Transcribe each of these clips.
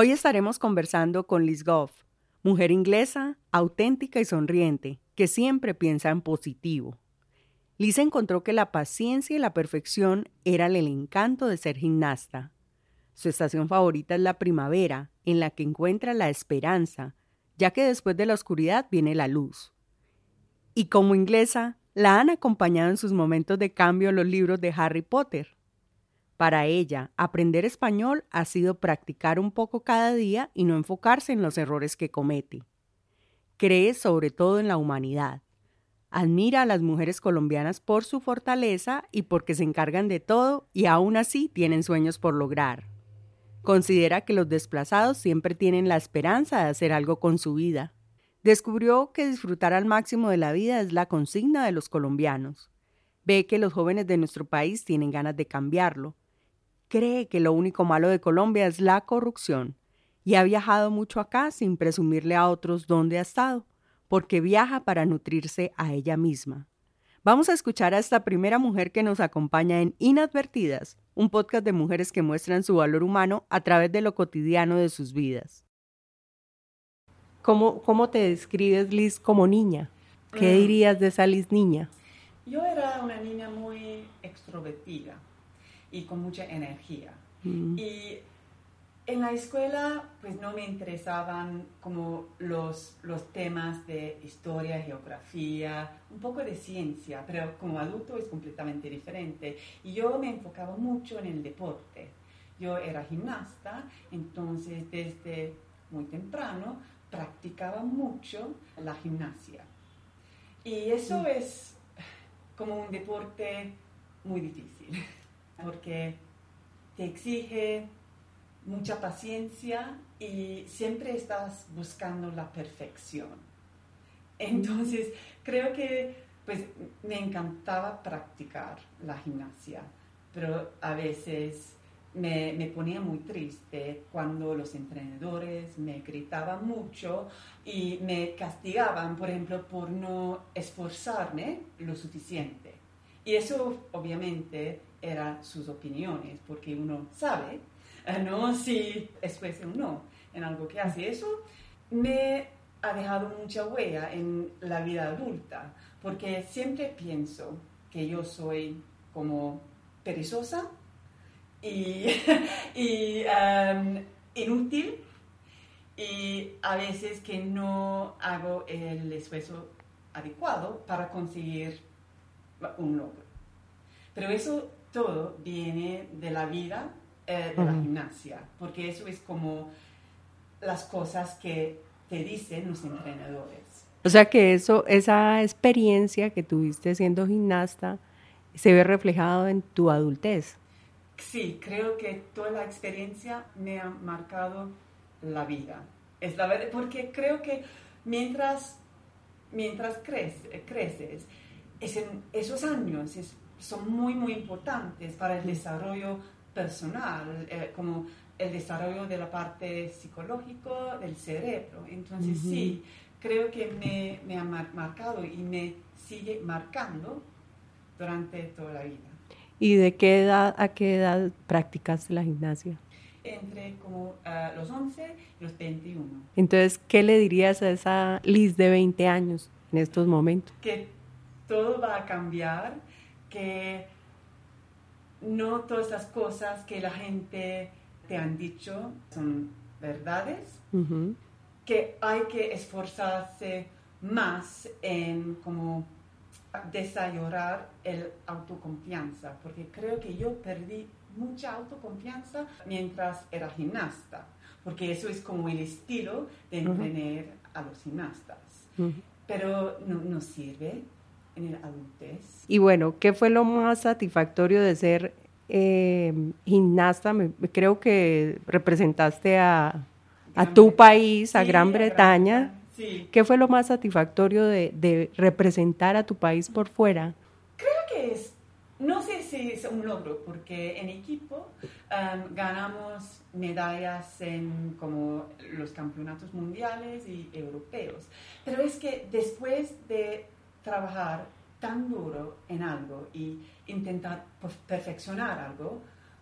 Hoy estaremos conversando con Liz Goff, mujer inglesa, auténtica y sonriente, que siempre piensa en positivo. Liz encontró que la paciencia y la perfección eran el encanto de ser gimnasta. Su estación favorita es la primavera, en la que encuentra la esperanza, ya que después de la oscuridad viene la luz. Y como inglesa, la han acompañado en sus momentos de cambio los libros de Harry Potter. Para ella, aprender español ha sido practicar un poco cada día y no enfocarse en los errores que comete. Cree sobre todo en la humanidad. Admira a las mujeres colombianas por su fortaleza y porque se encargan de todo y aún así tienen sueños por lograr. Considera que los desplazados siempre tienen la esperanza de hacer algo con su vida. Descubrió que disfrutar al máximo de la vida es la consigna de los colombianos. Ve que los jóvenes de nuestro país tienen ganas de cambiarlo cree que lo único malo de Colombia es la corrupción y ha viajado mucho acá sin presumirle a otros dónde ha estado, porque viaja para nutrirse a ella misma. Vamos a escuchar a esta primera mujer que nos acompaña en Inadvertidas, un podcast de mujeres que muestran su valor humano a través de lo cotidiano de sus vidas. ¿Cómo, cómo te describes, Liz, como niña? ¿Qué mm. dirías de esa Liz niña? Yo era una niña muy extrovertida y con mucha energía. Mm. Y en la escuela pues no me interesaban como los, los temas de historia, geografía, un poco de ciencia, pero como adulto es completamente diferente. Y yo me enfocaba mucho en el deporte. Yo era gimnasta, entonces desde muy temprano practicaba mucho la gimnasia. Y eso mm. es como un deporte muy difícil porque te exige mucha paciencia y siempre estás buscando la perfección. Entonces, creo que pues me encantaba practicar la gimnasia, pero a veces me, me, ponía muy triste cuando los entrenadores me gritaban mucho y me castigaban, por ejemplo, por no esforzarme lo suficiente. Y eso obviamente eran sus opiniones, porque uno sabe, eh, ¿no? Si después o no en algo que hace. Eso me ha dejado mucha huella en la vida adulta, porque siempre pienso que yo soy como perezosa y, y um, inútil y a veces que no hago el esfuerzo adecuado para conseguir un logro. Pero eso todo viene de la vida eh, de la gimnasia, porque eso es como las cosas que te dicen los entrenadores. O sea que eso, esa experiencia que tuviste siendo gimnasta se ve reflejado en tu adultez. Sí, creo que toda la experiencia me ha marcado la vida. Es la verdad, porque creo que mientras, mientras creces, creces es en esos años es son muy, muy importantes para el desarrollo personal, eh, como el desarrollo de la parte psicológica del cerebro. Entonces, sí, creo que me, me, ha marcado y me sigue marcando durante toda la vida. ¿Y de qué edad a qué edad practicaste la gimnasia? Entre como ah, los 11 y los 21. Entonces, ¿qué le dirías a esa Liz de 20 años en estos momentos? Que todo va a cambiar que no todas las cosas que la gente te han dicho son verdades, que hay que esforzarse más en como desarrollar el autoconfianza, porque creo que yo perdí mucha autoconfianza mientras era gimnasta, porque eso es como el estilo de entrenar a los gimnastas. Pero no, no sirve en el adultez. Y bueno, ¿qué fue lo más satisfactorio de ser eh, gimnasta? creo que representaste a, tu país, a Gran Bretaña. ¿Qué fue lo más satisfactorio de, representar a tu país por fuera? Creo que es, no sé si es un logro, porque en equipo um, ganamos medallas en como los campeonatos mundiales y europeos. Pero es que después de trabajar tan duro en algo y intentar perfeccionar algo,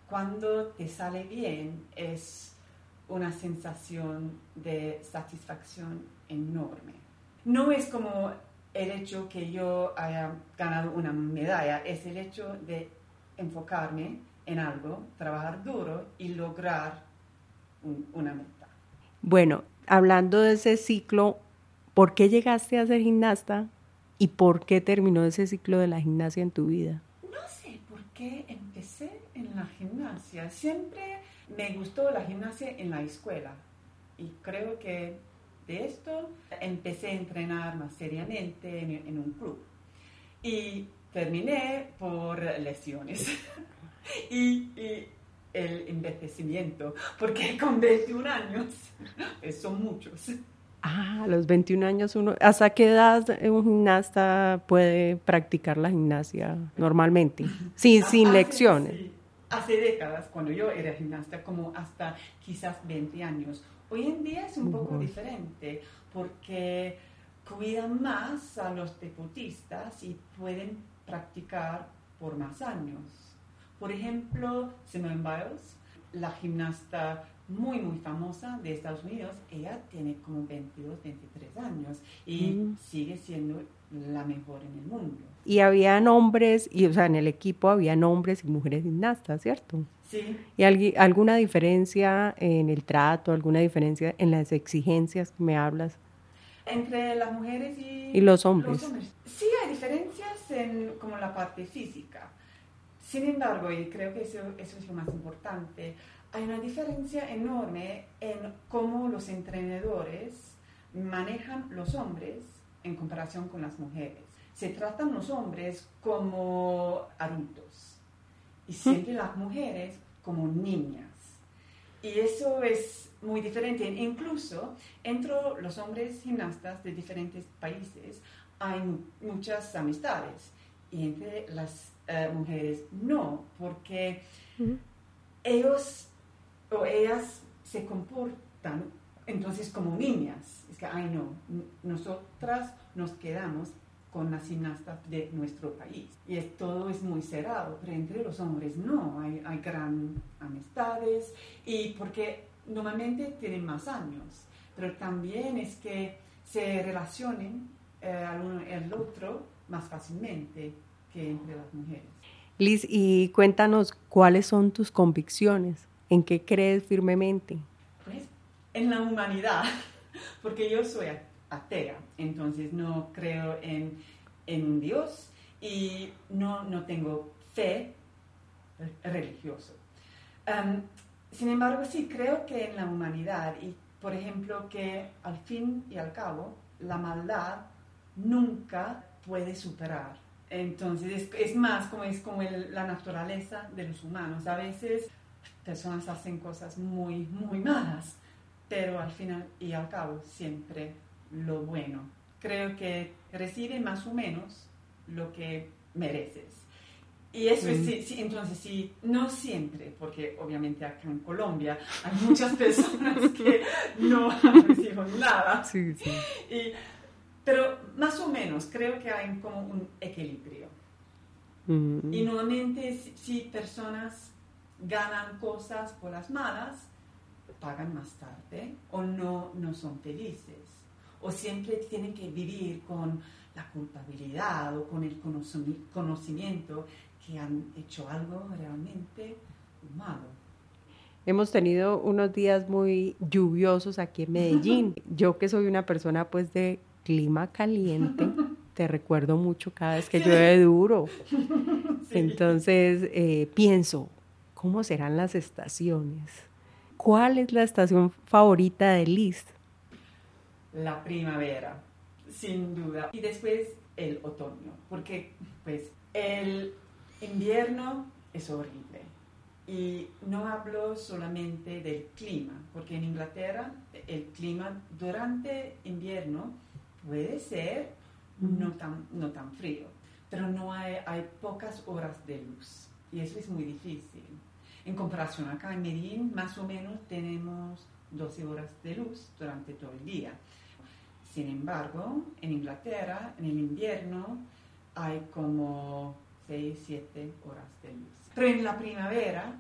cuando te sale bien es una sensación de satisfacción enorme. No es como el hecho que yo haya ganado una medalla, es el hecho de enfocarme en algo, trabajar duro y lograr una meta. Bueno, hablando de ese ciclo, ¿por qué llegaste a ser gimnasta y por qué terminó ese ciclo de la gimnasia en tu vida? No sé por qué empecé en la gimnasia. Siempre me gustó la gimnasia en la escuela y creo que de esto empecé a entrenar más seriamente en, un club y terminé por lesiones y, el envejecimiento, porque con 21 años son muchos. Ah, a los 21 años uno, ¿hasta qué edad un gimnasta puede practicar la gimnasia normalmente? Sin, sin lecciones hace décadas, cuando yo era gimnasta, como hasta quizás 20 años. Hoy en día es un poco diferente porque cuidan más a los deportistas y pueden practicar por más años. Por ejemplo, Simone Biles, la gimnasta muy, muy famosa de Estados Unidos, ella tiene como 22, 23 años y mm. sigue siendo la mejor en el mundo. Y había hombres, y, o sea, en el equipo había hombres y mujeres gimnastas, ¿cierto? Sí. ¿Y alguna diferencia en el trato, alguna diferencia en las exigencias que me hablas? Entre las mujeres y, ¿Y los, hombres? Sí, hay diferencias en como la parte física. Sin embargo, y creo que eso, eso es lo más importante, hay una diferencia enorme en cómo los entrenadores manejan los hombres en comparación con las mujeres. Se tratan los hombres como adultos y siempre las mujeres como niñas. Y eso es muy diferente. Incluso entre los hombres gimnastas de diferentes países hay muchas amistades y entre las eh, mujeres no, porque ellos o ellas se comportan entonces como niñas que, ay no, nosotras nos quedamos con las gimnastas de nuestro país. Y todo es muy cerrado, pero entre los hombres no, hay, hay gran amistades y porque normalmente tienen más años, pero también es que se relacionen eh, al uno al otro más fácilmente que entre las mujeres. Liz, y cuéntanos cuáles son tus convicciones, en qué crees firmemente. Pues en la humanidad porque yo soy atea, entonces no creo en, en Dios y no, no tengo fe religiosa. sin embargo, sí creo que en la humanidad y, por ejemplo, que al fin y al cabo la maldad nunca puede superar. Entonces es, más como es como la naturaleza de los humanos. A veces personas hacen cosas muy, muy malas pero al final y al cabo siempre lo bueno. Creo que recibe más o menos lo que mereces. Y eso es, mm. sí, entonces sí, no siempre, porque obviamente acá en Colombia hay muchas personas que no reciben nada. Sí, sí. pero más o menos creo que hay como un equilibrio. Mm. Y normalmente si personas ganan cosas por las malas, pagan más tarde o no, no son felices o siempre tienen que vivir con la culpabilidad o con el conocimiento que han hecho algo realmente malo. Hemos tenido unos días muy lluviosos aquí en Medellín. Yo que soy una persona pues de clima caliente, te recuerdo mucho cada vez que llueve duro. Entonces eh, pienso, ¿cómo serán las estaciones? ¿Cuál es la estación favorita de Liz? La primavera. sin duda. Y después el otoño, porque pues el invierno es horrible. Y no hablo solamente del clima, porque en Inglaterra el clima durante invierno puede ser no tan, no tan frío, pero no hay, hay pocas horas de luz y eso es muy difícil. En comparación acá en Medellín, más o menos tenemos 12 horas de luz durante todo el día. Sin embargo, en Inglaterra, en el invierno, hay como 6, 7 horas de luz. Pero en la primavera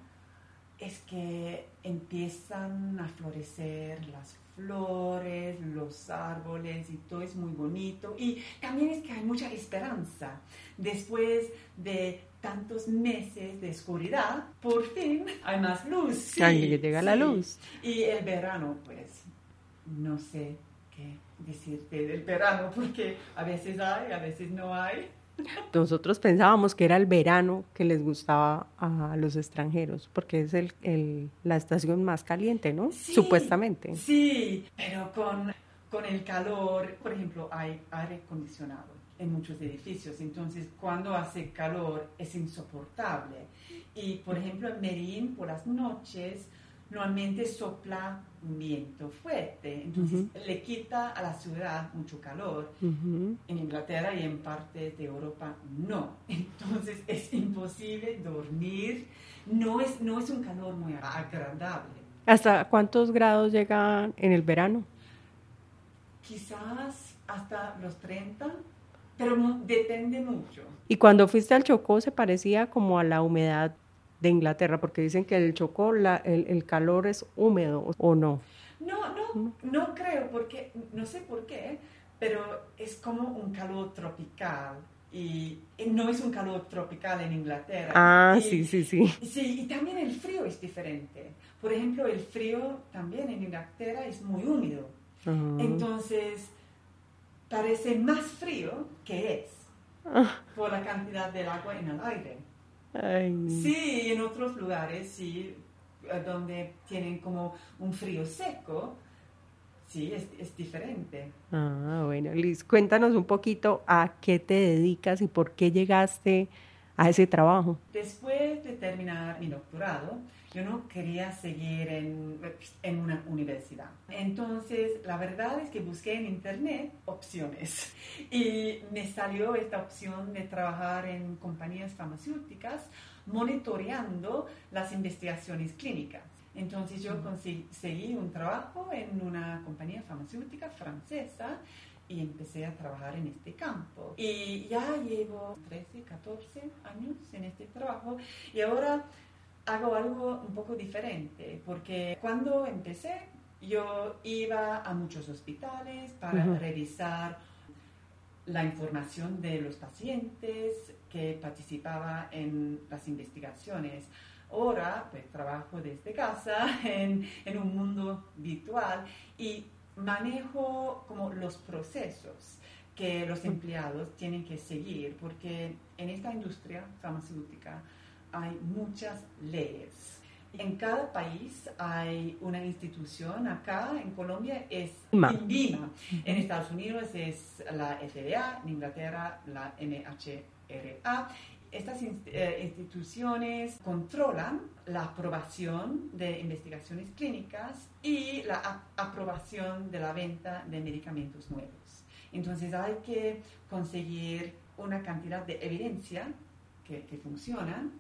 es que empiezan a florecer las flores, los árboles y todo es muy bonito. Y también es que hay mucha esperanza. Después de tantos meses de oscuridad, por fin hay más luz. Sí, que llega la luz. Y el verano, pues, no sé qué decirte del verano, porque a veces hay, a veces no hay. Nosotros pensábamos que era el verano que les gustaba a los extranjeros, porque es el, la estación más caliente, ¿no? Supuestamente. Sí, pero con, con el calor, por ejemplo, hay aire acondicionado en muchos edificios, entonces cuando hace calor es insoportable. Y por ejemplo en Medellín por las noches normalmente sopla un viento fuerte, entonces le quita a la ciudad mucho calor. En Inglaterra y en partes de Europa no. Entonces es imposible dormir, no es, no es un calor muy agradable. ¿Hasta cuántos grados llegan en el verano? Quizás hasta los 30, pero depende mucho. ¿Y cuando fuiste al Chocó se parecía como a la humedad de Inglaterra, porque dicen que el Chocó, la, el, calor es húmedo, ¿o no? No, no, no creo, porque, no sé por qué, pero es como un calor tropical. Y no es un calor tropical en Inglaterra. Ah, sí, sí, sí. Sí, y también el frío es diferente. Por ejemplo, el frío también en Inglaterra es muy húmedo. Entonces, parece más frío que es ah. por la cantidad del agua en el aire. Sí, en otros lugares, sí, eh, donde tienen como un frío seco, sí, es, es, diferente. Ah, bueno, Liz, cuéntanos un poquito a qué te dedicas y por qué llegaste a ese trabajo. Después de terminar mi doctorado, yo no quería seguir en, en, una universidad. Entonces, la verdad es que busqué en internet opciones y me salió esta opción de trabajar en compañías farmacéuticas monitoreando las investigaciones clínicas. Entonces yo conseguí un trabajo en una compañía farmacéutica francesa y empecé a trabajar en este campo. Y ya llevo 13, 14 años en este trabajo y ahora hago algo un poco diferente, porque cuando empecé yo iba a muchos hospitales para revisar la información de los pacientes que participaban en las investigaciones. Ahora pues trabajo desde casa en, en un mundo virtual y manejo como los procesos que los empleados tienen que seguir, porque en esta industria farmacéutica hay muchas leyes. En cada país hay una institución. Acá en Colombia es INVIMA. En Estados Unidos es la FDA, en Inglaterra la MHRA. Estas eh, instituciones controlan la aprobación de investigaciones clínicas y la aprobación de la venta de medicamentos nuevos. Entonces hay que conseguir una cantidad de evidencia que, que funcionan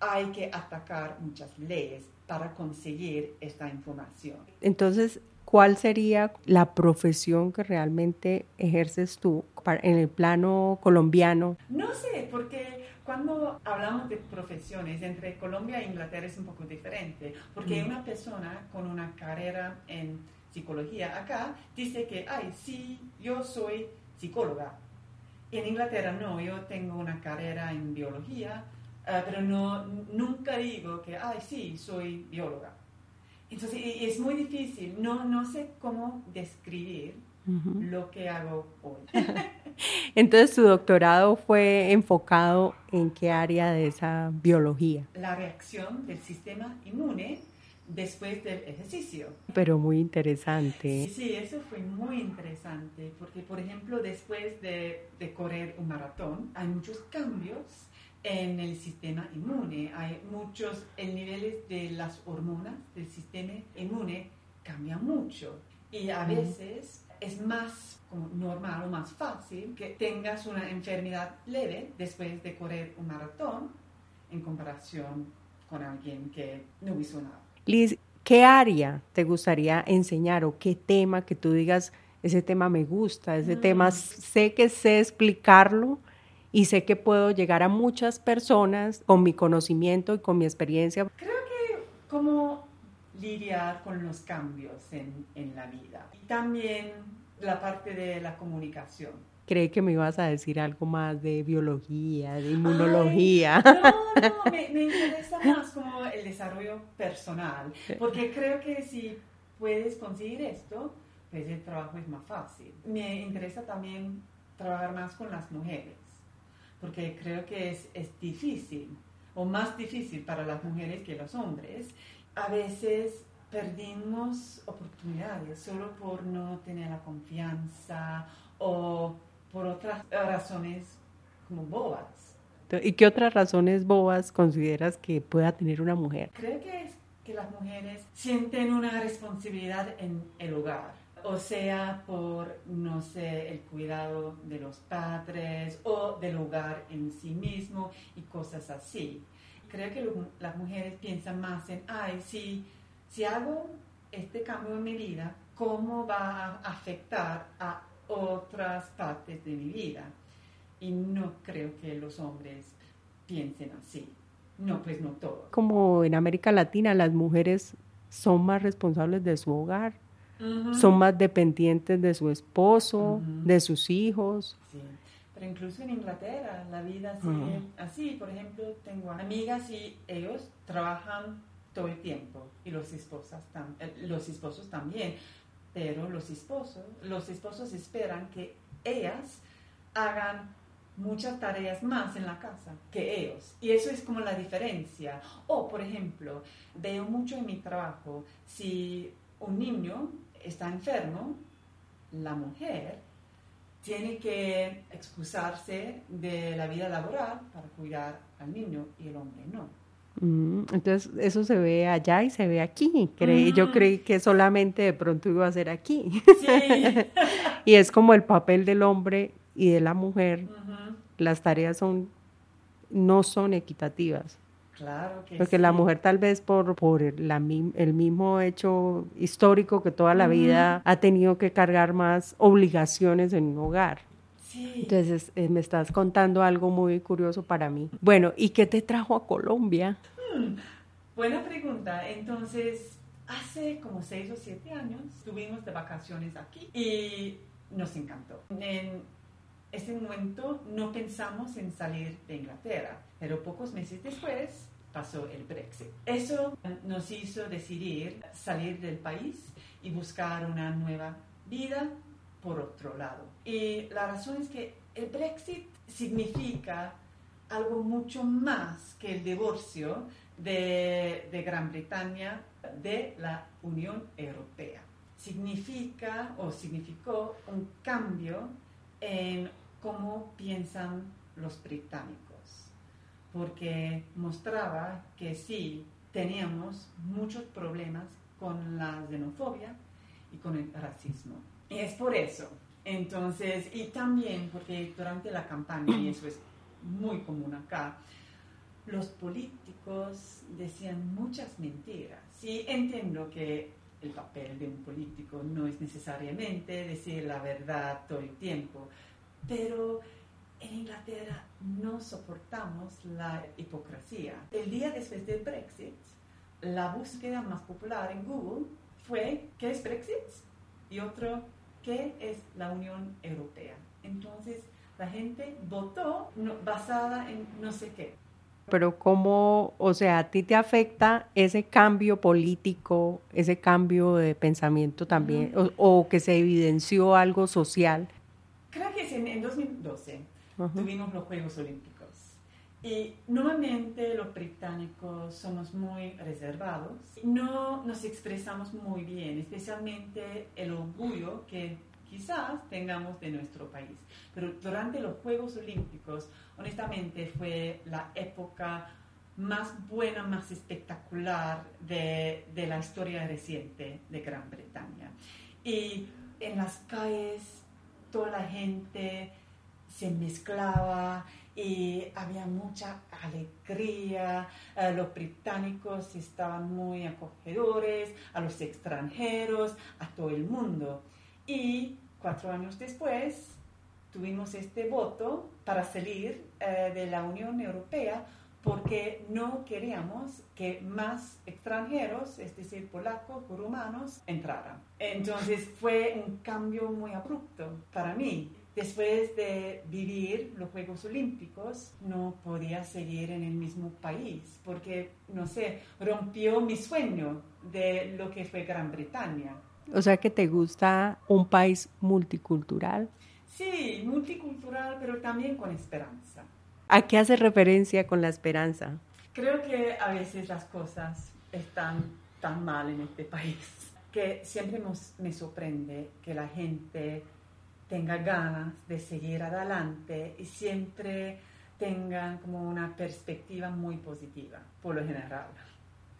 hay que atacar muchas leyes para conseguir esta información. Entonces, ¿cuál sería la profesión que realmente ejerces tú en el plano colombiano? No sé, porque cuando hablamos de profesiones entre Colombia e Inglaterra es un poco diferente, porque mm. una persona con una carrera en psicología acá dice que, ay, sí, yo soy psicóloga. En Inglaterra no, yo tengo una carrera en biología, Ah, pero no, nunca digo que, ay, sí, soy bióloga. Entonces, es muy difícil, no, no sé cómo describir lo que hago hoy. Entonces, ¿tu doctorado fue enfocado en qué área de esa biología? La reacción del sistema inmune después del ejercicio. Pero muy interesante. Sí, sí, eso fue muy interesante, porque por ejemplo, después de, de correr un maratón, hay muchos cambios en el sistema inmune. Hay muchos, el nivel de las hormonas del sistema inmune cambia mucho. Y a veces es más normal o más fácil que tengas una enfermedad leve después de correr un maratón en comparación con alguien que no hizo nada. Liz, ¿qué área te gustaría enseñar o qué tema que tú digas, ese tema me gusta, ese tema mm. sé que sé explicarlo y sé que puedo llegar a muchas personas con mi conocimiento y con mi experiencia? Creo que como lidiar con los cambios en, en la vida y también la parte de la comunicación creí que me ibas a decir algo más de biología, de inmunología. no, no, me, interesa más como el desarrollo personal, porque creo que si puedes conseguir esto, pues el trabajo es más fácil. Me interesa también trabajar más con las mujeres, porque creo que es, es difícil, o más difícil para las mujeres que los hombres. A veces perdimos oportunidades solo por no tener la confianza o por otras razones como bobas. ¿Y qué otras razones bobas consideras que pueda tener una mujer? Creo que es que las mujeres sienten una responsabilidad en el hogar, o sea, por, no sé, el cuidado de los padres o del hogar en sí mismo y cosas así. Creo que las mujeres piensan más en, ay, si, si hago este cambio en mi vida, ¿cómo va a afectar a otras partes de mi vida. Y no creo que los hombres piensen así. No, pues no todo. Como en América Latina, las mujeres son más responsables de su hogar, son más dependientes de su esposo, de sus hijos. Sí. Pero incluso en Inglaterra la vida sigue así. Por ejemplo, tengo amigas y ellos trabajan todo el tiempo y los, esposas eh, los esposos también pero los esposos, los esposos esperan que ellas hagan muchas tareas más en la casa que ellos. Y eso es como la diferencia. O, por ejemplo, veo mucho en mi trabajo, si un niño está enfermo, la mujer tiene que excusarse de la vida laboral para cuidar al niño y el hombre no. Mm, entonces, eso se ve allá y se ve aquí. Yo creí que solamente de pronto iba a ser aquí. y es como el papel del hombre y de la mujer. Las tareas son no son equitativas. Claro que Porque la mujer tal vez por, por la, el mismo hecho histórico que toda la vida ha tenido que cargar más obligaciones en un hogar. Entonces eh, me estás contando algo muy curioso para mí. Bueno, ¿y qué te trajo a Colombia? Hmm, buena pregunta. Entonces, hace como seis o siete años estuvimos de vacaciones aquí y nos encantó. En ese momento no pensamos en salir de Inglaterra, pero pocos meses después pasó el Brexit. Eso nos hizo decidir salir del país y buscar una nueva vida por otro lado. Y la razón es que el Brexit significa algo mucho más que el divorcio de, de Gran Bretaña de la Unión Europea. Significa o significó un cambio en cómo piensan los británicos, porque mostraba que sí teníamos muchos problemas con la xenofobia y con el racismo. Y es por eso. Entonces, y también porque durante la campaña, y eso es muy común acá, los políticos decían muchas mentiras. Sí, entiendo que el papel de un político no es necesariamente decir la verdad todo el tiempo, pero en Inglaterra no soportamos la hipocresía. El día después del Brexit, la búsqueda más popular en Google fue ¿qué es Brexit? Y otro ¿Qué es la Unión Europea? Entonces, la gente votó basada en no sé qué. Pero cómo, o sea, a ti te afecta ese cambio político, ese cambio de pensamiento también, o, que se evidenció algo social. Creo que en, en 2012 tuvimos los Juegos Olímpicos Y normalmente los británicos somos muy reservados, no nos expresamos muy bien, especialmente el orgullo que quizás tengamos de nuestro país. Pero durante los Juegos Olímpicos, honestamente, fue la época más buena, más espectacular de, de la historia reciente de Gran Bretaña. Y en las calles toda la gente se mezclaba y había mucha alegría. Eh, los británicos estaban muy acogedores a los extranjeros, a todo el mundo. Y cuatro años después tuvimos este voto para salir eh, de la Unión Europea porque no queríamos que más extranjeros, es decir, polacos o rumanos, entraran. Entonces fue un cambio muy abrupto para mí. Después de vivir los Juegos Olímpicos, no podía seguir en el mismo país porque, no sé, rompió mi sueño de lo que fue Gran Bretaña. O sea que te gusta un país multicultural. Sí, multicultural, pero también con esperanza. ¿A qué hace referencia con la esperanza? Creo que a veces las cosas están tan mal en este país que siempre me sorprende que la gente tenga ganas de seguir adelante y siempre tengan como una perspectiva muy positiva, por lo general.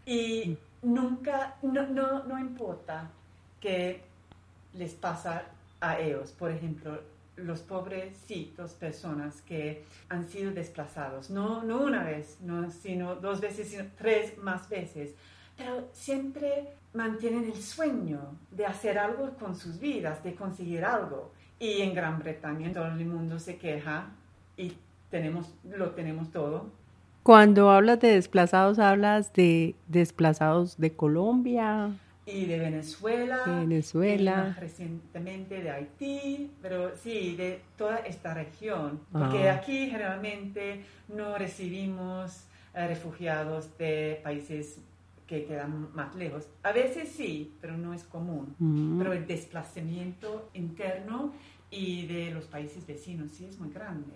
Y nunca, no, no, no importa qué les pasa a ellos, por ejemplo, los pobrecitos personas que han sido desplazados, no, no una vez, no, sino dos veces, sino tres más veces, pero siempre mantienen el sueño de hacer algo con sus vidas, de conseguir algo. Y en Gran Bretaña todo el mundo se queja y tenemos, lo tenemos todo. Cuando hablas de desplazados, hablas de desplazados de Colombia, y de Venezuela, Venezuela. Y recientemente de Haití, pero sí, de toda esta región, porque ah. aquí generalmente no recibimos eh, refugiados de países que quedan más lejos. A veces sí, pero no es común. Mm. Pero el desplazamiento interno y de los países vecinos sí es muy grande.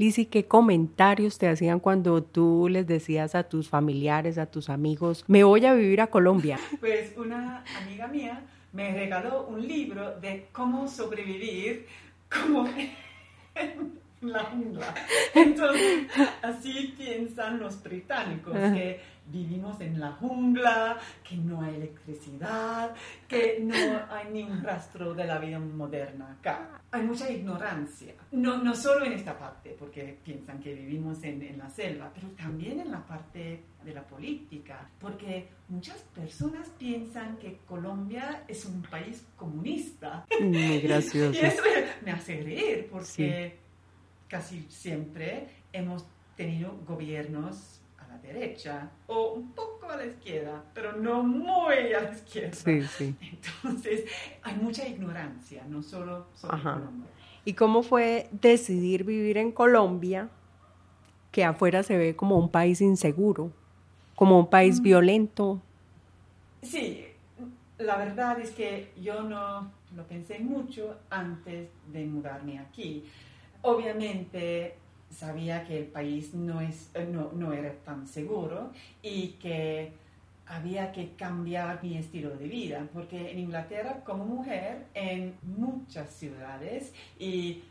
Lizzy, ¿qué comentarios te hacían cuando tú les decías a tus familiares, a tus amigos, me voy a vivir a Colombia? Pues una amiga mía me regaló un libro de cómo sobrevivir como en la jungla. Entonces, así piensan los británicos, que vivimos en la jungla, que no hay electricidad, que no hay ni un rastro de la vida moderna acá. Hay mucha ignorancia, no, no solo en esta parte, porque piensan que vivimos en, en la selva, pero también en la parte de la política, porque muchas personas piensan que Colombia es un país comunista. Muy gracioso. y eso me hace reír, porque casi siempre hemos tenido gobiernos derecha o un poco a la izquierda, pero no muy a la izquierda. Sí, sí. Entonces, hay mucha ignorancia, no solo sobre Colombia. ¿Y cómo fue decidir vivir en Colombia, que afuera se ve como un país inseguro, como un país mm. violento? Sí, la verdad es que yo no lo pensé mucho antes de mudarme aquí. Obviamente sabía que el país no, es, eh, no, no era tan seguro y que había que cambiar mi estilo de vida, porque en Inglaterra como mujer, en muchas ciudades y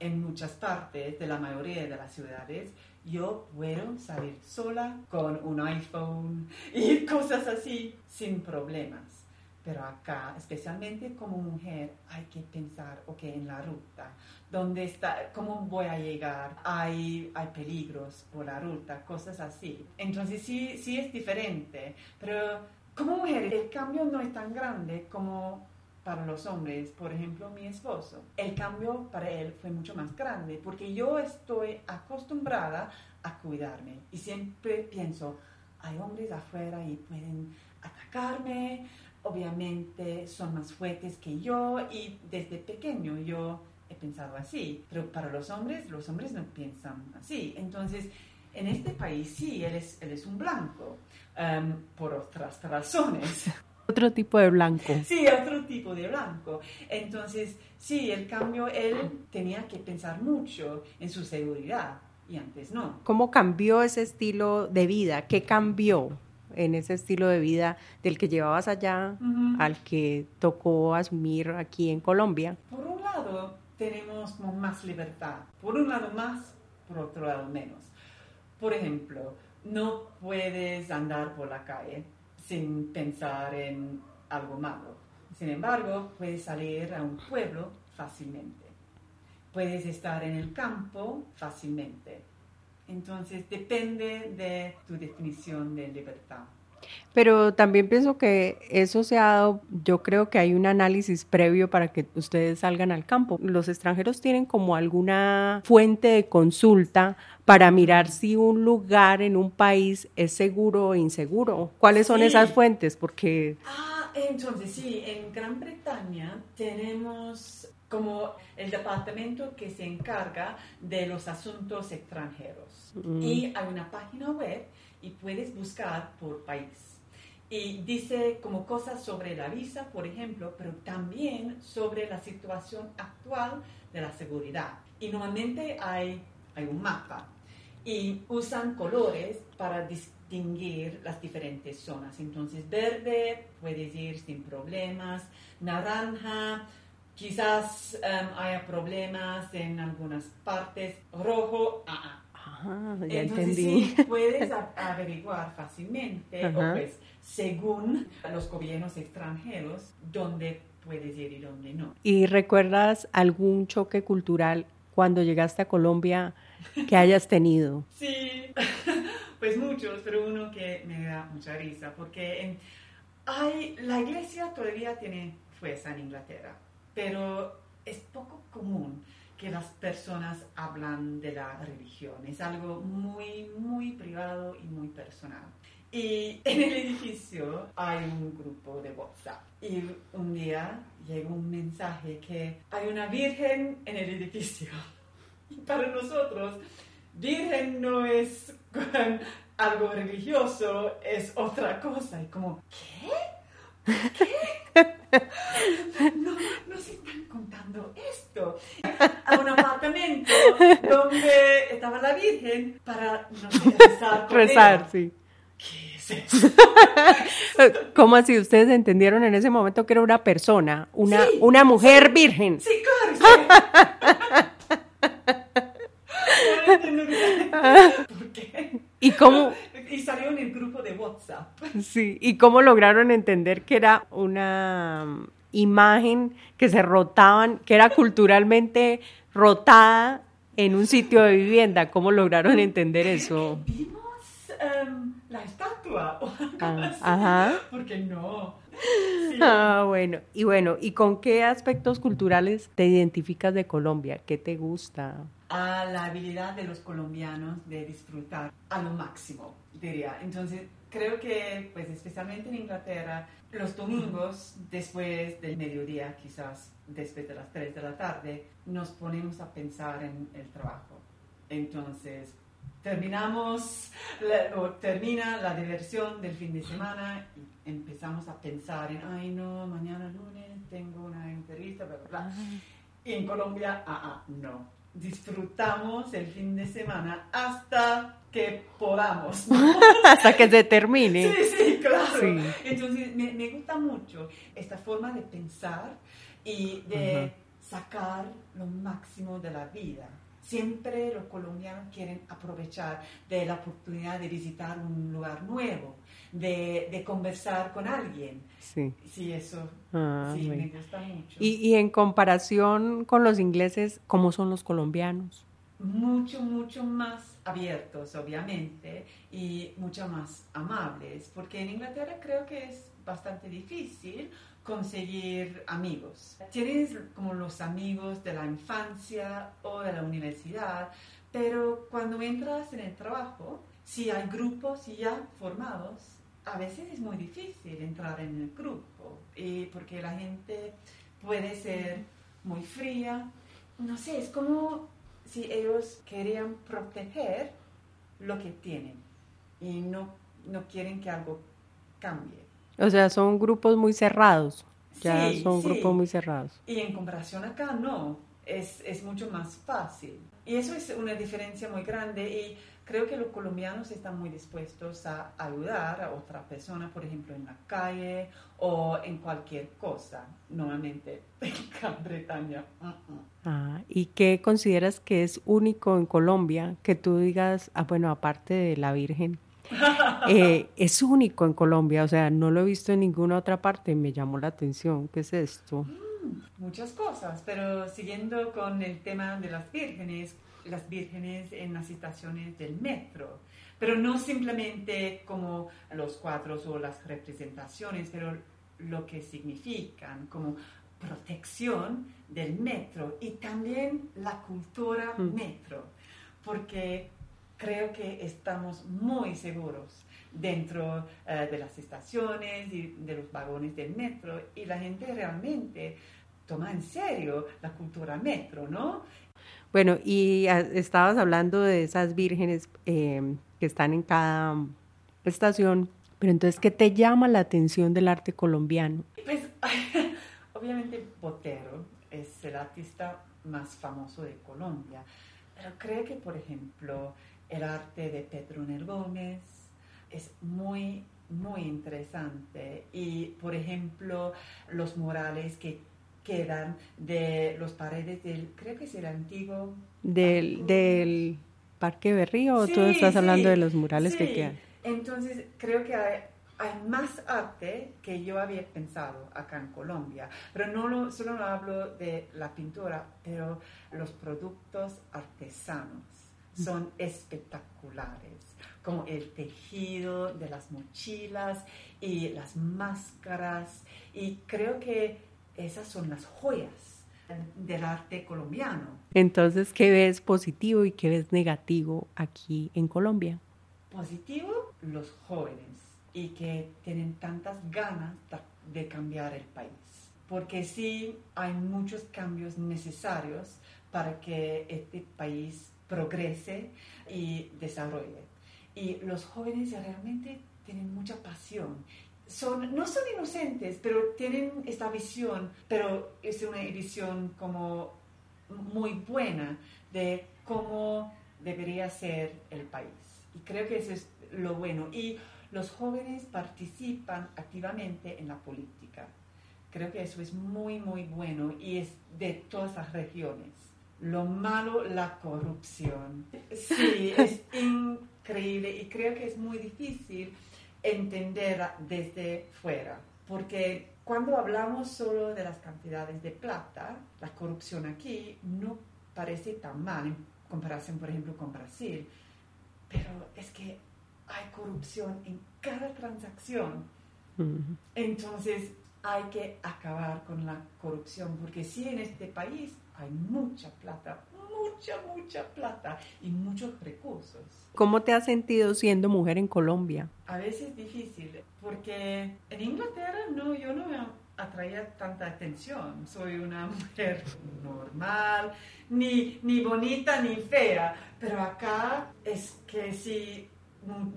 en muchas partes de la mayoría de las ciudades, yo puedo salir sola con un iPhone y cosas así sin problemas. Pero acá, especialmente como mujer, hay que pensar, ok, en la ruta, ¿dónde está? ¿Cómo voy a llegar? Hay, hay peligros por la ruta, cosas así. Entonces sí, sí es diferente, pero como mujer el cambio no es tan grande como para los hombres. Por ejemplo, mi esposo, el cambio para él fue mucho más grande porque yo estoy acostumbrada a cuidarme y siempre pienso, hay hombres afuera y pueden atacarme, obviamente son más fuertes que yo y desde pequeño yo he pensado así, pero para los hombres, los hombres no piensan así. Entonces, en este país sí, él es, él es un blanco, um, por otras razones. Otro tipo de blanco. Sí, otro tipo de blanco. Entonces, sí, el cambio, él tenía que pensar mucho en su seguridad y antes no. ¿Cómo cambió ese estilo de vida? ¿Qué cambió en ese estilo de vida del que llevabas allá al que tocó asumir aquí en Colombia? Por un lado, tenemos más libertad. Por un lado más, por otro lado menos. Por ejemplo, no puedes andar por la calle sin pensar en algo malo. Sin embargo, puedes salir a un pueblo fácilmente. Puedes estar en el campo fácilmente. Entonces, depende de tu definición de libertad. Pero también pienso que eso se ha dado, yo creo que hay un análisis previo para que ustedes salgan al campo. Los extranjeros tienen como alguna fuente de consulta para mirar si un lugar en un país es seguro o inseguro. ¿Cuáles son esas fuentes? Porque... Ah, entonces sí, en Gran Bretaña tenemos como el departamento que se encarga de los asuntos extranjeros. Mm. Y hay una página web y puedes buscar por país. Y dice como cosas sobre la visa, por ejemplo, pero también sobre la situación actual de la seguridad. Y normalmente hay, hay un mapa y usan colores para distinguir las diferentes zonas. Entonces, verde puedes ir sin problemas, naranja quizás um, haya problemas en algunas partes, rojo, ah, ah. Ya Entonces, Sí, puedes averiguar fácilmente, pues, según los gobiernos extranjeros, dónde puedes ir y dónde no. ¿Y recuerdas algún choque cultural cuando llegaste a Colombia que hayas tenido? Sí, pues muchos, pero uno que me da mucha risa, porque hay, la iglesia todavía tiene fuerza en Inglaterra, pero es poco común que las personas hablan de la religión. Es algo muy, muy privado y muy personal. Y en el edificio hay un grupo de WhatsApp. Y un día llegó un mensaje que hay una virgen en el edificio. Y para nosotros, virgen no es algo religioso, es otra cosa. Y como, ¿qué? ¿Qué? Esto. A un apartamento donde estaba la Virgen para, no sé, rezar. rezar, sí. ¿Qué es eso? ¿Cómo así? ¿Ustedes entendieron en ese momento que era una persona, una, una mujer virgen? Sí, claro. Sí. ¿Por qué? ¿Y cómo? Y salió en el grupo de WhatsApp. Sí, ¿y cómo lograron entender que era una imagen que se rotaban, que era culturalmente rotada en un sitio de vivienda? ¿Cómo lograron entender eso? Vimos um, la estatua. Ah, ajá. Porque no. Ah, bueno. Y bueno, ¿y con qué aspectos culturales te identificas de Colombia? ¿Qué te gusta? A la habilidad de los colombianos de disfrutar a lo máximo, diría. Entonces, creo que, pues especialmente en Inglaterra, los domingos, después del mediodía, quizás después de las 3 de la tarde, nos ponemos a pensar en el trabajo. Entonces, terminamos, o termina la diversión del fin de semana y empezamos a pensar en, ay no, mañana lunes tengo una entrevista, bla, bla, bla. Y en Colombia, ah, ah, no. Disfrutamos el fin de semana hasta que podamos. hasta que se termine. Sí, sí, claro. Entonces, me, me, gusta mucho esta forma de pensar y de sacar lo máximo de la vida. Siempre los colombianos quieren aprovechar de la oportunidad de visitar un lugar nuevo, de, de conversar con alguien. Sí. Sí, eso ah, sí, me gusta mucho. Y, y en comparación con los ingleses, ¿cómo son los colombianos? Mucho, mucho más abiertos, obviamente, y mucho más amables, porque en Inglaterra creo que es bastante difícil conseguir amigos. Tienes como los amigos de la infancia o de la universidad, pero cuando entras en el trabajo, si hay grupos ya formados, a veces es muy difícil entrar en el grupo, y porque la gente puede ser muy fría. No sé, es como si ellos querían proteger lo que tienen y no, no quieren que algo cambie. O sea, son grupos muy cerrados. Ya son grupos muy cerrados. Y en comparación acá, no. es, es mucho más fácil. Y eso es una diferencia muy grande y creo que los colombianos están muy dispuestos a ayudar a otra persona, por ejemplo, en la calle o en cualquier cosa, normalmente en Gran Bretaña. Ah, ¿Y qué consideras que es único en Colombia? Que tú digas, ah, bueno, aparte de la Virgen, eh, es único en Colombia, o sea, no lo he visto en ninguna otra parte, me llamó la atención, ¿qué es esto? Mm, muchas cosas, pero siguiendo con el tema de las vírgenes, las vírgenes en las estaciones del metro, pero no simplemente como los cuadros o las representaciones, pero lo que significan como protección del metro y también la cultura mm. metro, porque creo que estamos muy seguros dentro eh, de las estaciones y de los vagones del metro y la gente realmente toma en serio la cultura metro, ¿no? Bueno, y estabas hablando de esas vírgenes em, que están en cada estación, pero entonces, ¿qué te llama la atención del arte colombiano? Pues, obviamente, Botero es el artista más famoso de Colombia, pero creo que, por ejemplo, el arte de Pedro Gómez es muy, muy interesante. Y, por ejemplo, los murales que quedan de los paredes del, creo que es el antiguo... Del, del Parque Berrío, o tú estás hablando de los murales que quedan. Entonces, creo que hay, hay, más arte que yo había pensado acá en Colombia, pero no lo, solo no hablo de la pintura, pero los productos artesanos son espectaculares, como el tejido de las mochilas y las máscaras, y creo que esas son las joyas del arte colombiano. Entonces, ¿qué ves positivo y qué ves negativo aquí en Colombia? Positivo, los jóvenes y que tienen tantas ganas de cambiar el país. Porque sí hay muchos cambios necesarios para que este país progrese y desarrolle. Y los jóvenes realmente tienen mucha pasión son, no son inocentes, pero tienen esta visión, pero es una visión como muy buena de cómo debería ser el país. Y creo que eso es lo bueno. Y los jóvenes participan activamente en la política. Creo que eso es muy, muy bueno y es de todas las regiones. Lo malo, la corrupción. Sí, es increíble y creo que es muy difícil entender desde fuera, porque cuando hablamos solo de las cantidades de plata, la corrupción aquí no parece tan mal en comparación, por ejemplo, con Brasil, pero es que hay corrupción en cada transacción. Entonces hay que acabar con la corrupción, porque si en este país hay mucha plata, mucha, mucha plata y muchos recursos. ¿Cómo te has sentido siendo mujer en Colombia? A veces difícil, porque en Inglaterra no, yo no me atraía tanta atención. Soy una mujer normal, ni, ni bonita ni fea, pero acá es que si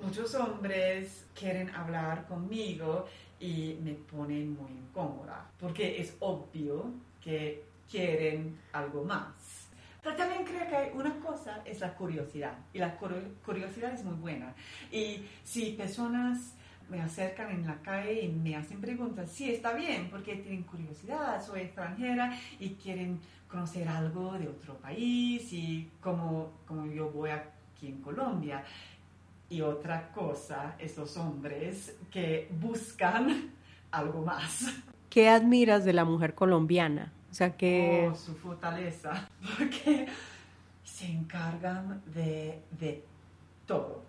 muchos hombres quieren hablar conmigo y me ponen muy incómoda, porque es obvio que quieren algo más. Pero también creo que una cosa, es la curiosidad. Y la curiosidad es muy buena. Y si personas me acercan en la calle y me hacen preguntas, sí, está bien, porque tienen curiosidad, soy extranjera y quieren conocer algo de otro país y como, como yo voy aquí en Colombia. Y otra cosa, esos hombres que buscan algo más. ¿Qué admiras de la mujer colombiana? O sea que... Oh, su fortaleza, porque se encargan de, de todo.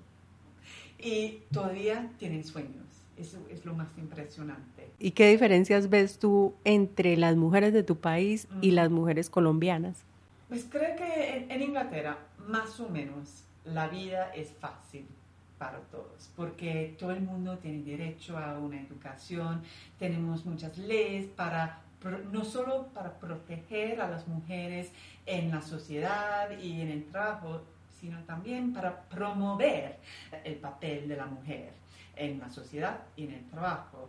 Y todavía tienen sueños. Eso es lo más impresionante. ¿Y qué diferencias ves tú entre las mujeres de tu país y las mujeres colombianas? Pues creo que en, Inglaterra, más o menos, la vida es fácil para todos, porque todo el mundo tiene derecho a una educación, tenemos muchas leyes para no solo para proteger a las mujeres en la sociedad y en el trabajo, sino también para promover el papel de la mujer en la sociedad y en el trabajo.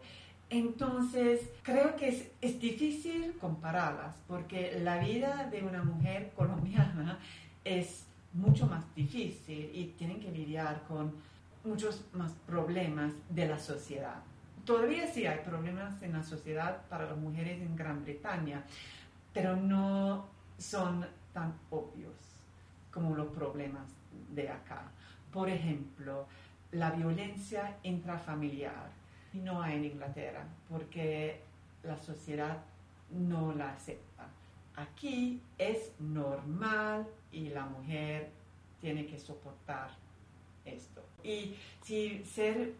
Entonces, creo que es, es, difícil compararlas porque la vida de una mujer colombiana es mucho más difícil y tienen que lidiar con muchos más problemas de la sociedad. Todavía sí hay problemas en la sociedad para las mujeres en Gran Bretaña, pero no son tan obvios como los problemas de acá. Por ejemplo, la violencia intrafamiliar no hay en Inglaterra porque la sociedad no la acepta. Aquí es normal y la mujer tiene que soportar esto. Y si ser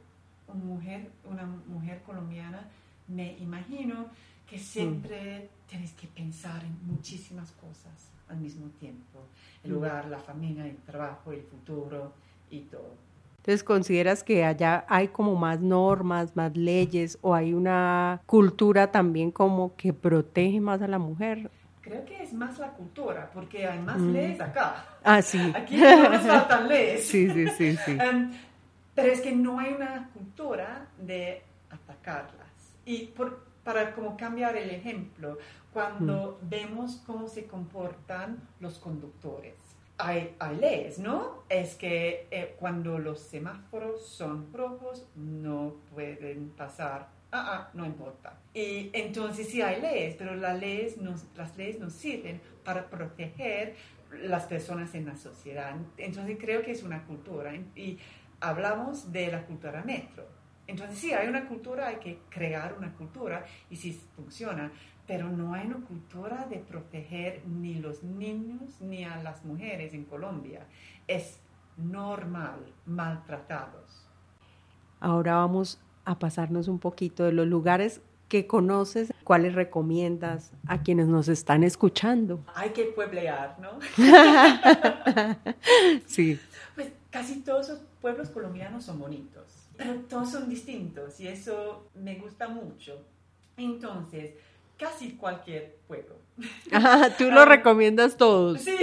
una mujer, una mujer colombiana, me imagino que siempre tienes que pensar en muchísimas cosas al mismo tiempo. El lugar, la familia, el trabajo, el futuro y todo. Entonces, ¿consideras que allá hay como más normas, más leyes o hay una cultura también como que protege más a la mujer? Creo que es más la cultura, porque hay más mm. leyes acá. Ah, sí. Aquí no nos faltan leyes. Sí, sí, sí, sí. Um, pero es que no hay una cultura de atacarlas. Y por, para como cambiar el ejemplo, cuando mm. vemos cómo se comportan los conductores, hay, hay, leyes, ¿no? Es que eh, cuando los semáforos son rojos no pueden pasar ah, ah, no importa. Y entonces sí hay leyes, pero las leyes, nos, las leyes nos sirven para proteger las personas en la sociedad. Entonces creo que es una cultura y hablamos de la cultura metro. Entonces sí, hay una cultura, hay que crear una cultura y sí funciona, pero no hay una cultura de proteger ni los niños ni a las mujeres en Colombia. Es normal maltratados. Ahora vamos a pasarnos un poquito de los lugares que conoces, cuáles recomiendas a quienes nos están escuchando. Hay que pueblear, ¿no? sí. Pues casi todos los pueblos colombianos son bonitos, pero todos son distintos y eso me gusta mucho. Entonces, casi cualquier pueblo. Ah, tú lo recomiendas todos. Sí,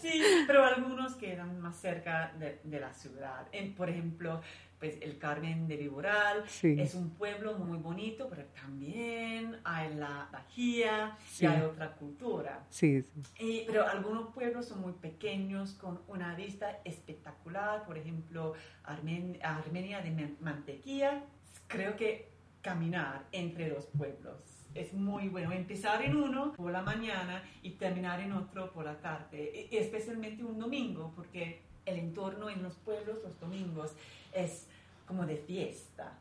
sí, pero algunos quedan más cerca de, de la ciudad. En, por ejemplo, pues el Carmen de Viboral es un pueblo muy bonito, pero también hay la Bajía y hay otra cultura. Sí, pero algunos pueblos son muy pequeños, con una vista espectacular, por ejemplo, Armenia de Mantequilla. Creo que caminar entre los pueblos es muy bueno. Empezar en uno por la mañana y terminar en otro por la tarde, especialmente un domingo, porque el entorno en los pueblos los domingos es como de fiesta.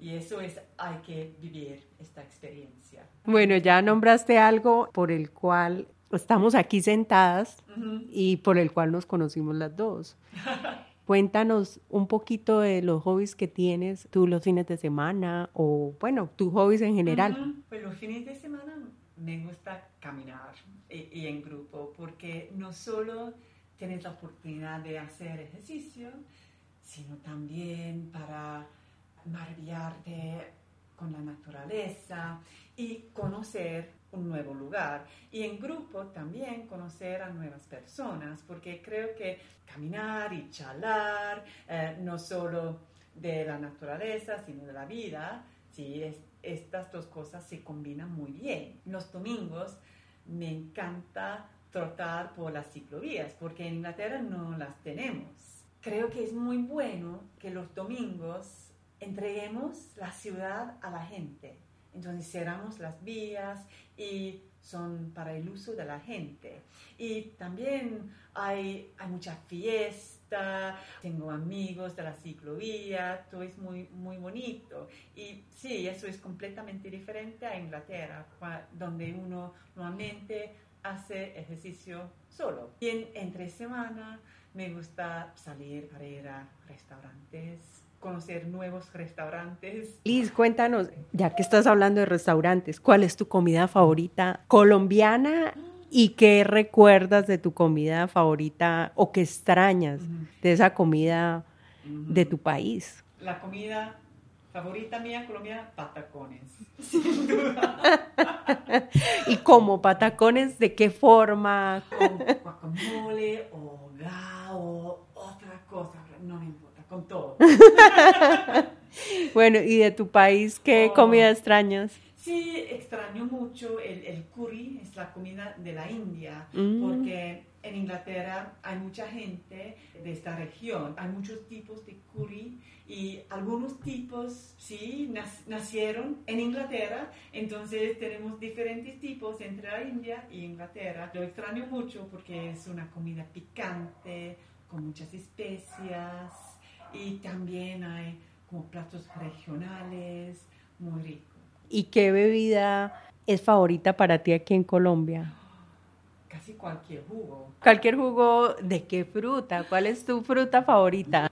Y eso es, hay que vivir esta experiencia. Bueno, ya nombraste algo por el cual estamos aquí sentadas y por el cual nos conocimos las dos. Cuéntanos un poquito de los hobbies que tienes tú los fines de semana o, bueno, tus hobbies en general. Pues los fines de semana me gusta caminar y, y en grupo porque no solo tienes la oportunidad de hacer ejercicio, sino también para maravillarte con la naturaleza y conocer un nuevo lugar. Y en grupo también conocer a nuevas personas, porque creo que caminar y charlar, eh, no solo de la naturaleza, sino de la vida, sí, estas dos cosas se combinan muy bien. Los domingos me encanta trotar por las ciclovías, porque en Inglaterra no las tenemos creo que es muy bueno que los domingos entreguemos la ciudad a la gente. Entonces cerramos las vías y son para el uso de la gente. Y también hay, hay mucha fiesta, tengo amigos de la ciclovía, todo es muy, muy bonito. Y sí, eso es completamente diferente a Inglaterra, donde uno normalmente hace ejercicio solo. Y en, entre semana me gusta salir para ir a restaurantes, conocer nuevos restaurantes. Liz, cuéntanos, ya que estás hablando de restaurantes, ¿cuál es tu comida favorita colombiana y qué recuerdas de tu comida favorita o qué extrañas de esa comida de tu país? La comida favorita mía colombiana, patacones, sin duda. ¿Y cómo? ¿Patacones de qué forma? Con guacamole o otra cosa, no me importa, con todo. bueno, ¿y de tu país qué Oh. comida extrañas? Sí, extraño mucho el, el curry, es la comida de la India, Mm. porque en Inglaterra hay mucha gente de esta región, hay muchos tipos de curry y algunos tipos, sí, nac- nacieron en Inglaterra, entonces tenemos diferentes tipos entre la India y Inglaterra. Lo extraño mucho porque es una comida picante, con muchas especias y también hay como platos regionales, muy ricos. ¿Y qué bebida es favorita para ti aquí en Colombia? Casi cualquier jugo. Cualquier jugo, ¿de qué fruta? ¿Cuál es tu fruta favorita?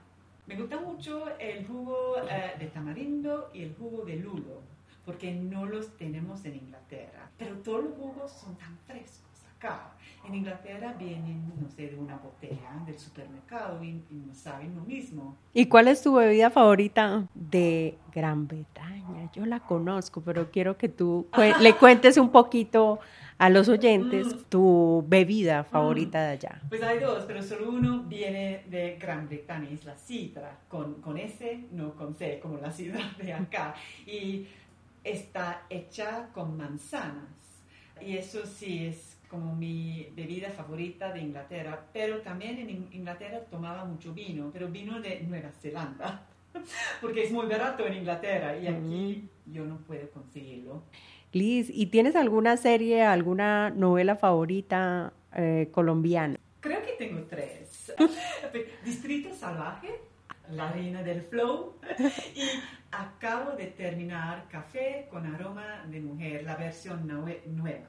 Me gusta mucho el jugo eh, de tamarindo y el jugo de lulo, porque no los tenemos en Inglaterra. Pero todos los jugos son tan frescos acá. En Inglaterra vienen, no sé, de una botella del supermercado y, y no saben lo mismo. ¿Y cuál es tu bebida favorita de Gran Bretaña? Yo la conozco, pero quiero que tú cue- le cuentes un poquito a los oyentes Mm. tu bebida favorita de allá. Pues hay dos, pero solo uno viene de Gran Bretaña, es la sidra, con, con S, no con C, como la sidra de acá. Y está hecha con manzanas. Y eso sí es como mi bebida favorita de Inglaterra. Pero también en In- Inglaterra tomaba mucho vino, pero vino de Nueva Zelanda. Porque es muy barato en Inglaterra y aquí yo no puedo conseguirlo. Liz, ¿y tienes alguna serie, alguna novela favorita eh, colombiana? Creo que tengo tres. Distrito Salvaje, La Reina del Flow y acabo de terminar Café con Aroma de Mujer, la versión nue- nueva.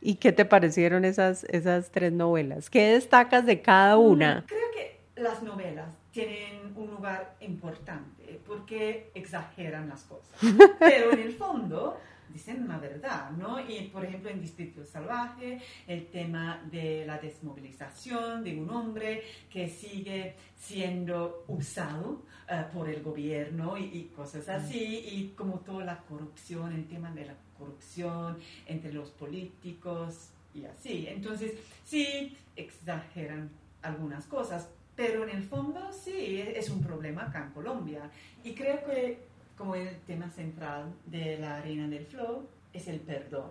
¿Y qué te parecieron esas, esas tres novelas? ¿Qué destacas de cada una? Creo que las novelas tienen un lugar importante porque exageran las cosas, pero en el fondo dicen la verdad, ¿no? Y por ejemplo en Distrito Salvaje, el tema de la desmovilización de un hombre que sigue siendo usado eh, por el gobierno y, y cosas así, y como toda la corrupción, el tema de la corrupción entre los políticos y así. Entonces, sí, exageran algunas cosas, pero en el fondo sí, es un problema acá en Colombia. Y creo que como el tema central de la Reina del Flow es el perdón.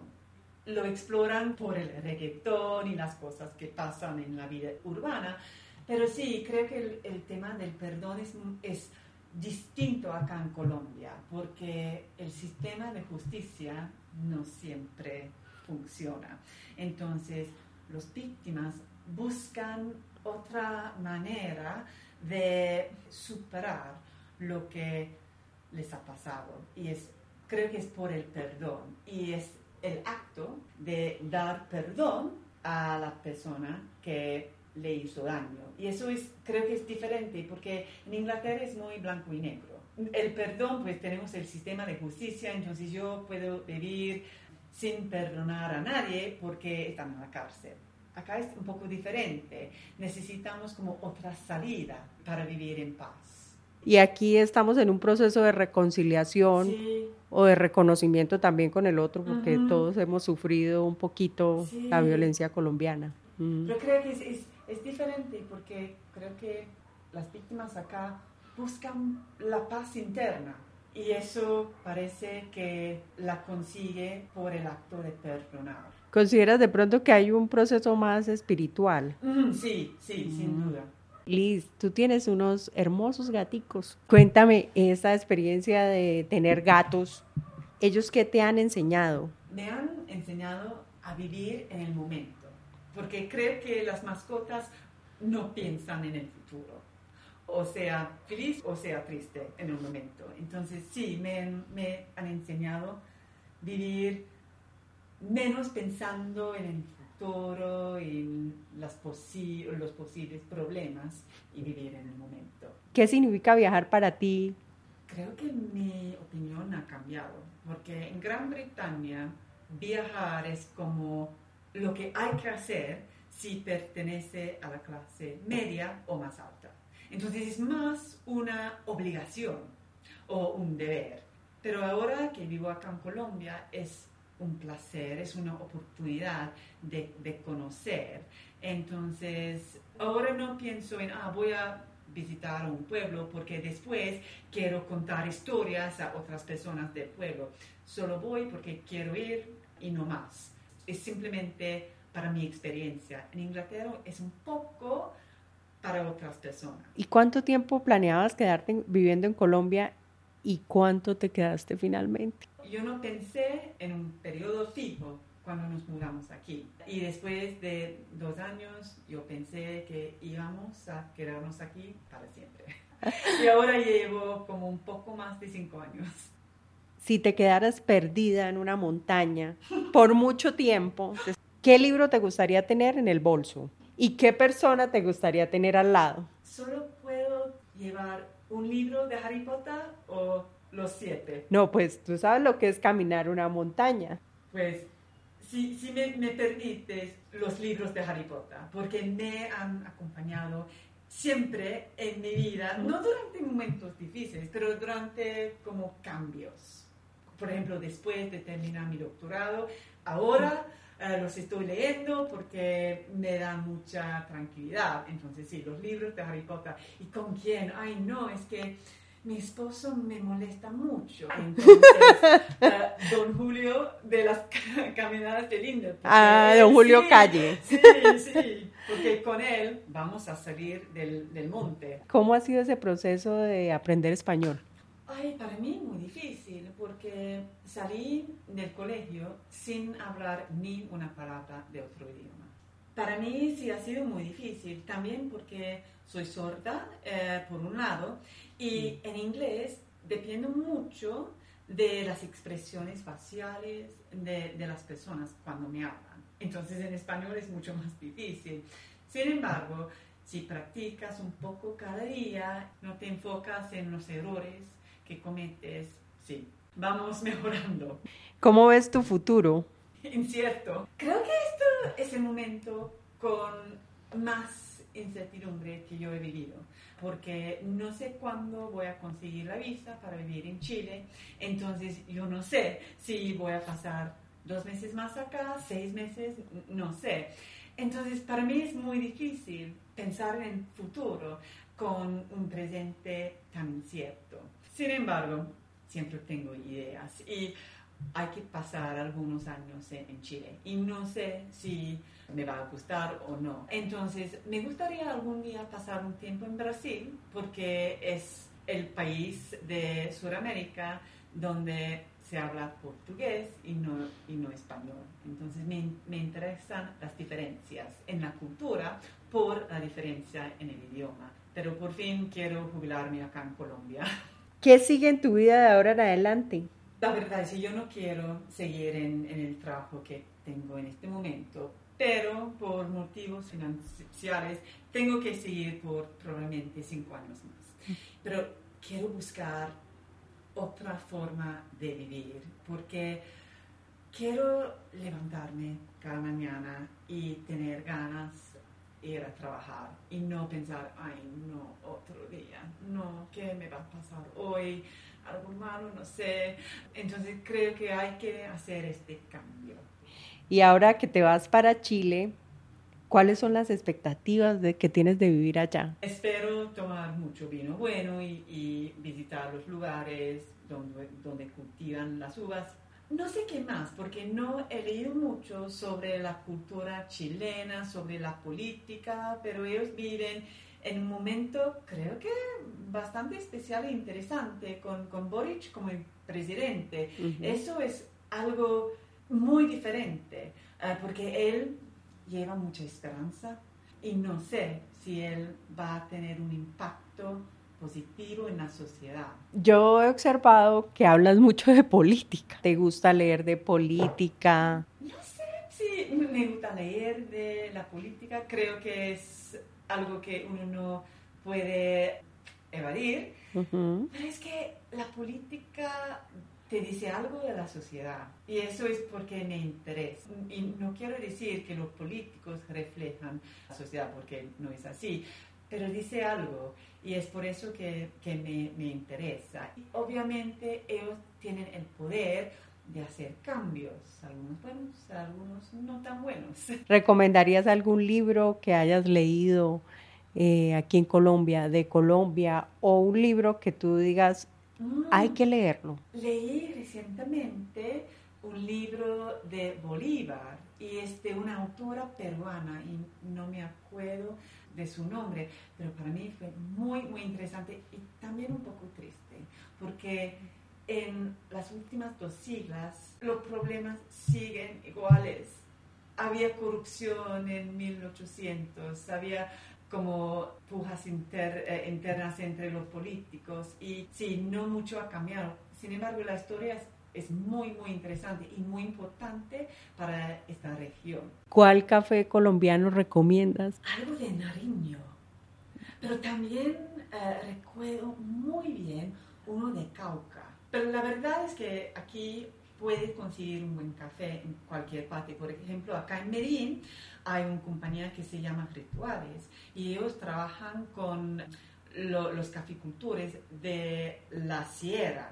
Lo exploran por el reggaetón y las cosas que pasan en la vida urbana, pero sí, creo que el, el tema del perdón es, es distinto acá en Colombia, porque el sistema de justicia no siempre funciona. Entonces, los víctimas buscan otra manera de superar lo que les ha pasado. Y es creo que es por el perdón. Y es el acto de dar perdón a la persona que le hizo daño. Y eso es creo que es diferente porque en Inglaterra es muy blanco y negro. El perdón pues tenemos el sistema de justicia entonces yo puedo vivir sin perdonar a nadie porque están en la cárcel. Acá es un poco diferente. Necesitamos como otra salida para vivir en paz Y aquí estamos en un proceso de reconciliación Sí, o de reconocimiento también con el otro, porque Ujú. todos hemos sufrido un poquito Sí. la violencia colombiana. Mm. pero creo que es, es, es diferente porque creo que las víctimas acá buscan la paz interna y eso parece que la consigue por el acto de perdonar. ¿Consideras de pronto que hay un proceso más espiritual? Mm, sí, sí, sin Mm. duda. Liz, tú tienes unos hermosos gaticos. Cuéntame esa experiencia de tener gatos. ¿Ellos qué te han enseñado? Me han enseñado a vivir en el momento, porque creo que las mascotas no piensan en el futuro, o sea feliz o sea triste en el momento. Entonces sí, me, me han enseñado vivir menos pensando en el futuro y las posi- los posibles problemas y vivir en el momento. ¿Qué significa viajar para ti? Creo que mi opinión ha cambiado, porque en Gran Bretaña viajar es como lo que hay que hacer si pertenece a la clase media o más alta. Entonces es más una obligación o un deber. Pero ahora que vivo acá en Colombia es un placer, es una oportunidad de, de conocer. Entonces ahora no pienso en, ah, voy a visitar un pueblo porque después quiero contar historias a otras personas del pueblo. Solo voy porque quiero ir y no más. Es simplemente para mi experiencia. En Inglaterra es un poco para otras personas. ¿Y cuánto tiempo planeabas quedarte viviendo en Colombia y cuánto te quedaste finalmente? Yo no pensé en un periodo fijo cuando nos mudamos aquí. Y después de dos años yo pensé que íbamos a quedarnos aquí para siempre. Y ahora llevo como un poco más de cinco años. Si te quedaras perdida en una montaña por mucho tiempo, ¿qué libro te gustaría tener en el bolso? ¿Y qué persona te gustaría tener al lado? Solo puedo llevar un libro de Harry Potter o los siete. No, pues tú sabes lo que es caminar una montaña. Pues si, si me, me, permites, los libros de Harry Potter, porque me han acompañado siempre en mi vida, no durante momentos difíciles, pero durante como cambios. Por ejemplo, después de terminar mi doctorado, ahora eh, los estoy leyendo porque me da mucha tranquilidad. Entonces, sí, los libros de Harry Potter. ¿Y con quién? Ay, no, es que mi esposo me molesta mucho. Entonces, uh, don Julio de las caminadas de Linder. Ah, don Julio Calle. Sí, sí, porque con él vamos a salir del, del monte. ¿Cómo ha sido ese proceso de aprender español? Ay, para mí muy difícil porque salí del colegio sin hablar ni una palabra de otro idioma. Para mí sí ha sido muy difícil, también porque soy sorda, eh, por un lado, y en inglés dependo mucho de las expresiones faciales de, de, las personas cuando me hablan. Entonces en español es mucho más difícil. Sin embargo, si practicas un poco cada día, no te enfocas en los errores que cometes, sí, vamos mejorando. ¿Cómo ves tu futuro? Incierto. Creo que esto es el momento con más incertidumbre que yo he vivido porque no sé cuándo voy a conseguir la visa para vivir en Chile, entonces yo no sé si voy a pasar dos meses más acá, seis meses, no sé. Entonces para mí es muy difícil pensar en futuro con un presente tan incierto. Sin embargo, siempre tengo ideas y hay que pasar algunos años en Chile y no sé si me va a gustar o no. Entonces, me gustaría algún día pasar un tiempo en Brasil porque es el país de Sudamérica donde se habla portugués y no, y no español. Entonces me, me, interesan las diferencias en la cultura por la diferencia en el idioma. Pero por fin quiero jubilarme acá en Colombia. ¿Qué sigue en tu vida de ahora en adelante? La verdad es que yo no quiero seguir en, en el trabajo que tengo en este momento pero por motivos financieros tengo que seguir por probablemente cinco años más. Pero quiero buscar otra forma de vivir porque quiero levantarme cada mañana y tener ganas de ir a trabajar y no pensar, ay, no, otro día, no, ¿qué me va a pasar hoy? Algo malo, no sé. Entonces creo que hay que hacer este cambio. Y ahora que te vas para Chile, ¿cuáles son las expectativas de, que tienes de vivir allá? Espero tomar mucho vino bueno y, visitar los lugares donde, donde cultivan las uvas. No sé qué más, porque no he leído mucho sobre la cultura chilena, sobre la política, pero ellos viven en un momento, creo que bastante especial e interesante, con, con Boric como el presidente. Eso es algo muy diferente, eh, porque él lleva mucha esperanza y no sé si él va a tener un impacto positivo en la sociedad. Yo he observado que hablas mucho de política. ¿Te gusta leer de política? No sé si me gusta leer de la política. Creo que es algo que uno no puede evadir. Pero es que la política te dice algo de la sociedad y eso es porque me interesa. Y no quiero decir que los políticos reflejan la sociedad porque no es así, pero dice algo y es por eso que, que me, me, interesa. Y obviamente ellos tienen el poder de hacer cambios, algunos buenos, algunos no tan buenos. ¿Recomendarías algún libro que hayas leído eh, aquí en Colombia, de Colombia, o un libro que tú digas, hay que leerlo. Leí recientemente un libro de Bolívar y es de una autora peruana y no me acuerdo de su nombre, pero para mí fue muy, muy interesante y también un poco triste, porque en las últimas dos siglas los problemas siguen iguales. Había corrupción en 1800, había como pujas eh, internas entre los políticos y sí, no mucho ha cambiado. Sin embargo, la historia es, muy, muy interesante y muy importante para esta región. ¿Cuál café colombiano recomiendas? Algo de Nariño, pero también eh, recuerdo muy bien uno de Cauca. Pero la verdad es que aquí puedes conseguir un buen café en cualquier parte. Por ejemplo, acá en Medellín hay una compañía que se llama Rituales y ellos trabajan con los caficultores de la sierra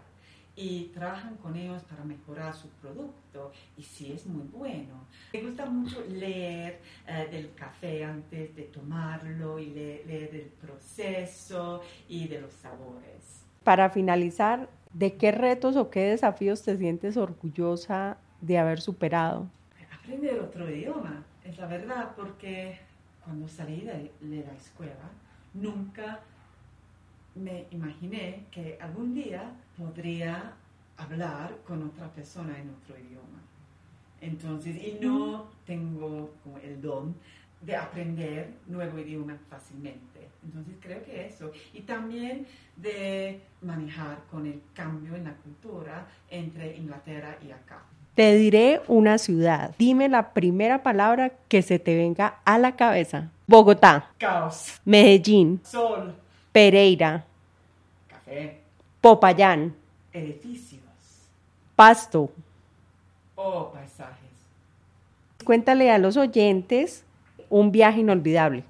y trabajan con ellos para mejorar su producto y sí es muy bueno. Me gusta mucho leer eh, del café antes de tomarlo y leer del proceso y de los sabores. Para finalizar, ¿De qué retos o qué desafíos te sientes orgullosa de haber superado? Aprender otro idioma, es la verdad, porque cuando salí de, la escuela nunca me imaginé que algún día podría hablar con otra persona en otro idioma. Entonces, y no tengo el don de aprender nuevo idioma fácilmente. Entonces creo que eso. Y también de manejar con el cambio en la cultura entre Inglaterra y acá. Te diré una ciudad. Dime la primera palabra que se te venga a la cabeza. Bogotá. Caos. Medellín. Sol. Pereira. Café. Popayán. Edificios. Pasto. Oh, paisajes. Cuéntale a los oyentes un viaje inolvidable.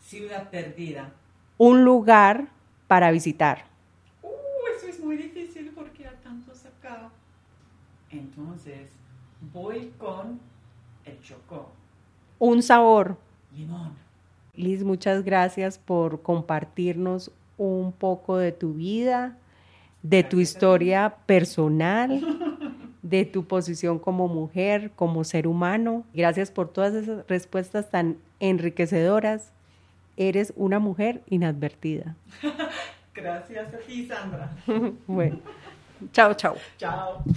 Ciudad perdida. Un lugar para visitar. Uh, eso es muy difícil porque hay tantos acá. Entonces, voy con el chocó. Un sabor. Limón. Liz, muchas gracias por compartirnos un poco de tu vida, de tu historia personal. de tu posición como mujer, como ser humano. Gracias por todas esas respuestas tan enriquecedoras. Eres una mujer inadvertida. Gracias a ti, Sandra. bueno, chao, chao. Chao.